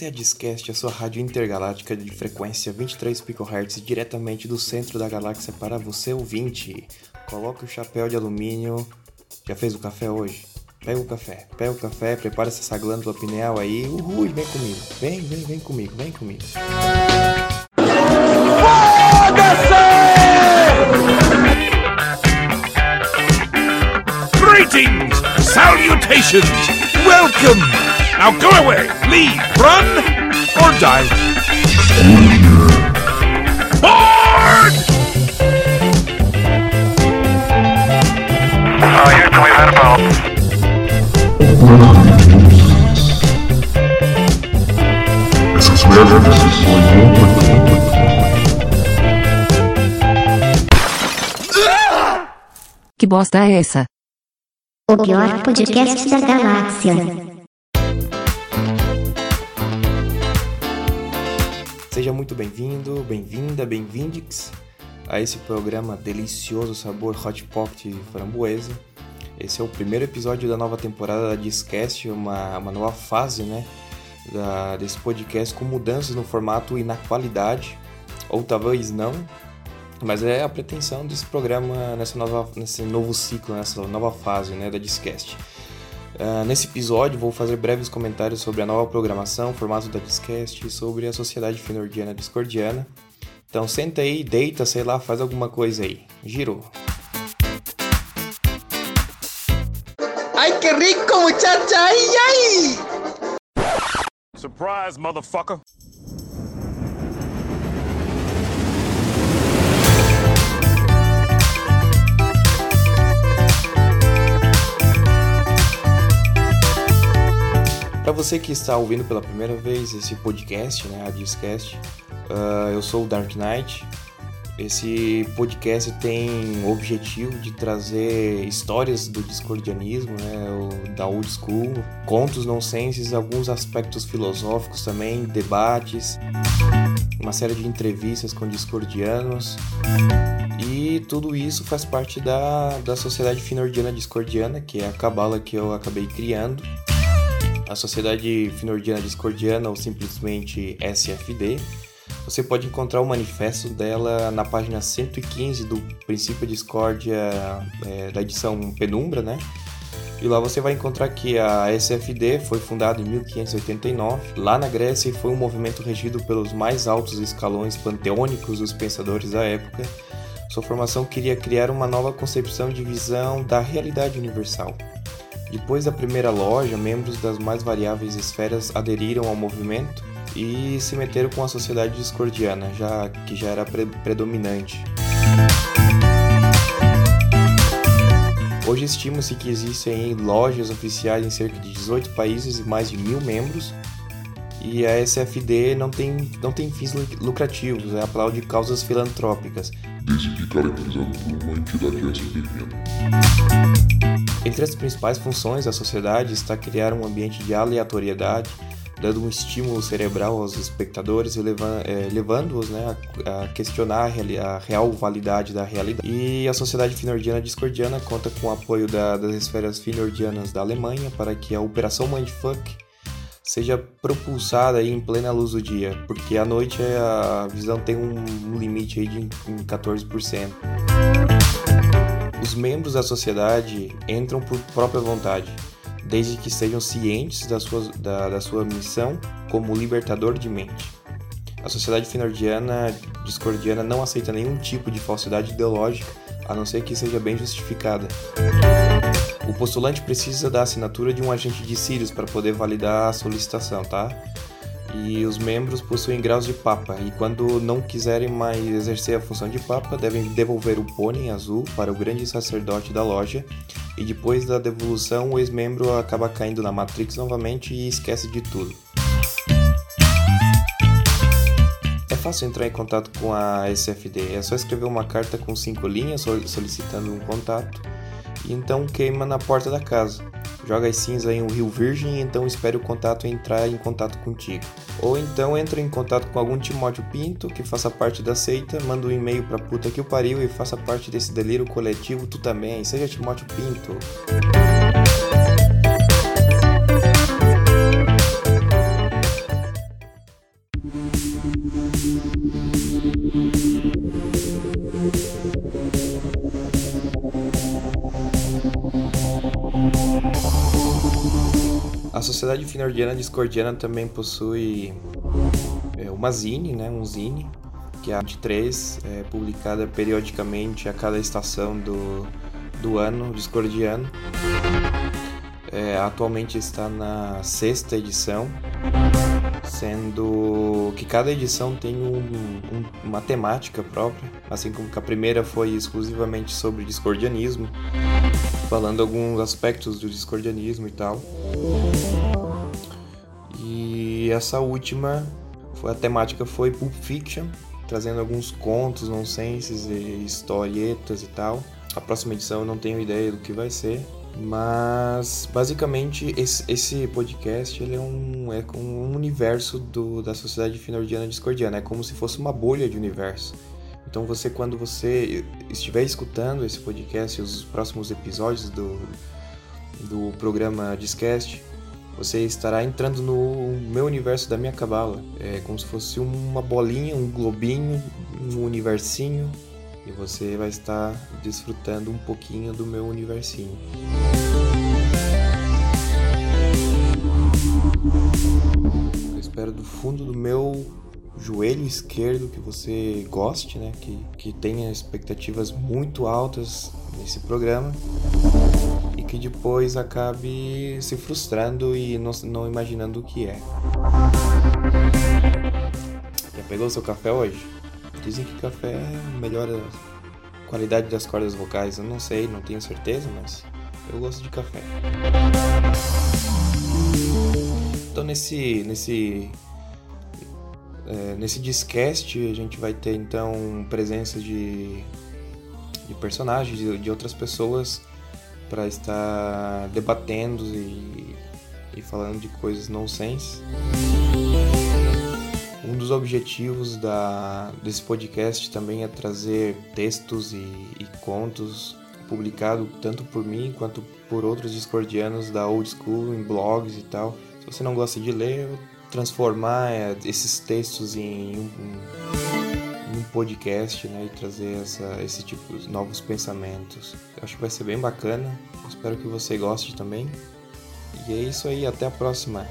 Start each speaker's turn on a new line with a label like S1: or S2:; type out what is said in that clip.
S1: Esta é a Discast, a sua rádio intergaláctica de frequência 23 pHz diretamente do centro da galáxia para você ouvinte. Coloque o chapéu de alumínio. Já fez o café hoje? Pega o café, pega o café, prepara essa glândula pineal aí. Uhul, vem comigo. Vem, vem, vem comigo, vem comigo.
S2: Greetings! Salutations! Welcome! Now go away! Leave! Run! Or die! Board!
S3: Oh, Houston, we've had a problem.
S4: Essas merdas decisões não
S5: Que bosta é essa?
S6: O pior podcast da galáxia.
S1: Seja muito bem-vindo, bem-vinda, bem-vindix a esse programa delicioso sabor hot pot de framboesa. Esse é o primeiro episódio da nova temporada da Discast, uma, uma nova fase, né, da, desse podcast com mudanças no formato e na qualidade, ou talvez não, mas é a pretensão desse programa nessa nova, nesse novo ciclo, nessa nova fase, né, da Discast. Ah, nesse episódio vou fazer breves comentários sobre a nova programação, formato da Discast e sobre a sociedade finordiana discordiana. Então senta aí, deita, sei lá, faz alguma coisa aí. Girou.
S7: ¡Ay, qué rico, muchacha! ¡Ay, ay!
S2: Surprise, motherfucker!
S1: Você que está ouvindo pela primeira vez esse podcast, né, a Discast, ah, eu sou o Dark Knight. Esse podcast tem o objetivo de trazer histórias do discordianismo, né, da old school, contos nonsenses, alguns aspectos filosóficos também, debates, uma série de entrevistas com discordianos. E tudo isso faz parte da, da Sociedade Finordiana Discordiana, que é a cabala que eu acabei criando a Sociedade Finordiana Discordiana ou simplesmente SFD. Você pode encontrar o manifesto dela na página 115 do Princípio Discórdia é, da edição Penumbra, né? E lá você vai encontrar que a SFD foi fundada em 1589, lá na Grécia, e foi um movimento regido pelos mais altos escalões panteônicos dos pensadores da época. Sua formação queria criar uma nova concepção de visão da realidade universal. Depois da primeira loja, membros das mais variáveis esferas aderiram ao movimento e se meteram com a sociedade discordiana, já que já era pre- predominante. Hoje estima-se que existem lojas oficiais em cerca de 18 países e mais de mil membros. E a SFD não tem, não tem fins lu- lucrativos, é aplaude causas filantrópicas.
S4: desde que caracterizado por uma entidade SPN.
S1: Entre as principais funções da sociedade está criar um ambiente de aleatoriedade, dando um estímulo cerebral aos espectadores e eh, levando-os né, a, questionar a, real validade da realidade. E a sociedade finordiana discordiana conta com o apoio da- das esferas finordianas da Alemanha para que a Operação Mindfuck seja propulsada em plena luz do dia, porque à noite é a visão tem um, limite de em 14%. Os membros da sociedade entram por própria vontade, desde que sejam cientes da sua, da, da sua missão como libertador de mente. A sociedade finordiana discordiana não aceita nenhum tipo de falsidade ideológica, a não ser que seja bem justificada. O postulante precisa da assinatura de um agente de Sirius para poder validar a solicitação, tá? E os membros possuem graus de papa, e quando não quiserem mais exercer a função de papa, devem devolver o pônei azul para o grande sacerdote da loja, e depois da devolução, o ex-membro acaba caindo na Matrix novamente e esquece de tudo. É fácil entrar em contato com a SFD, é só escrever uma carta com cinco linhas sol- solicitando um contato, e então queima na porta da casa. Joga as cinzas em um rio virgem e então espere o contato entrar em contato contigo. Ou então entra em contato com algum Timóteo Pinto que faça parte da seita, manda um e-mail pra puta que o pariu e faça parte desse delírio coletivo tu também. Seja Timóteo Pinto. A Sociedade Finardiana Discordiana também possui é, uma zine, né, um zine, que é a 23, é publicada periodicamente a cada estação do, do ano discordiano. É, atualmente está na sexta edição, sendo que cada edição tem um, um, uma temática própria, assim como que a primeira foi exclusivamente sobre discordianismo, falando alguns aspectos do discordianismo e tal. E essa última, foi, a temática foi Pulp Fiction, trazendo alguns contos, nonsenses e historietas e tal. A próxima edição eu não tenho ideia do que vai ser, mas basicamente esse, podcast ele é um, é um universo do, da sociedade finordiana discordiana, é como se fosse uma bolha de universo. Então você quando você estiver escutando esse podcast, os próximos episódios do, do programa Discast, você estará entrando no meu universo da minha cabala. É como se fosse uma bolinha, um globinho, um universinho e você vai estar desfrutando um pouquinho do meu universinho. Eu espero do fundo do meu joelho esquerdo que você goste, né? Que, que tenha expectativas muito altas nesse programa e que depois acabe se frustrando e não, não imaginando o que é. Já pegou seu café hoje? Dizem que café melhora a qualidade das cordas vocais. Eu não sei, não tenho certeza, mas eu gosto de café. Então nesse nesse é, nesse discast a gente vai ter então presença de, de personagens, de, de outras pessoas para estar debatendo e, e falando de coisas nonsense. Um dos objetivos da, desse podcast também é trazer textos e, e contos publicados tanto por mim quanto por outros discordianos da old school em blogs e tal. Se você não gosta de ler, transformar é, esses textos em em podcast né, e trazer essa, esse tipo de novos pensamentos. Acho que vai ser bem bacana. espero que você goste também. E é isso aí, até a próxima.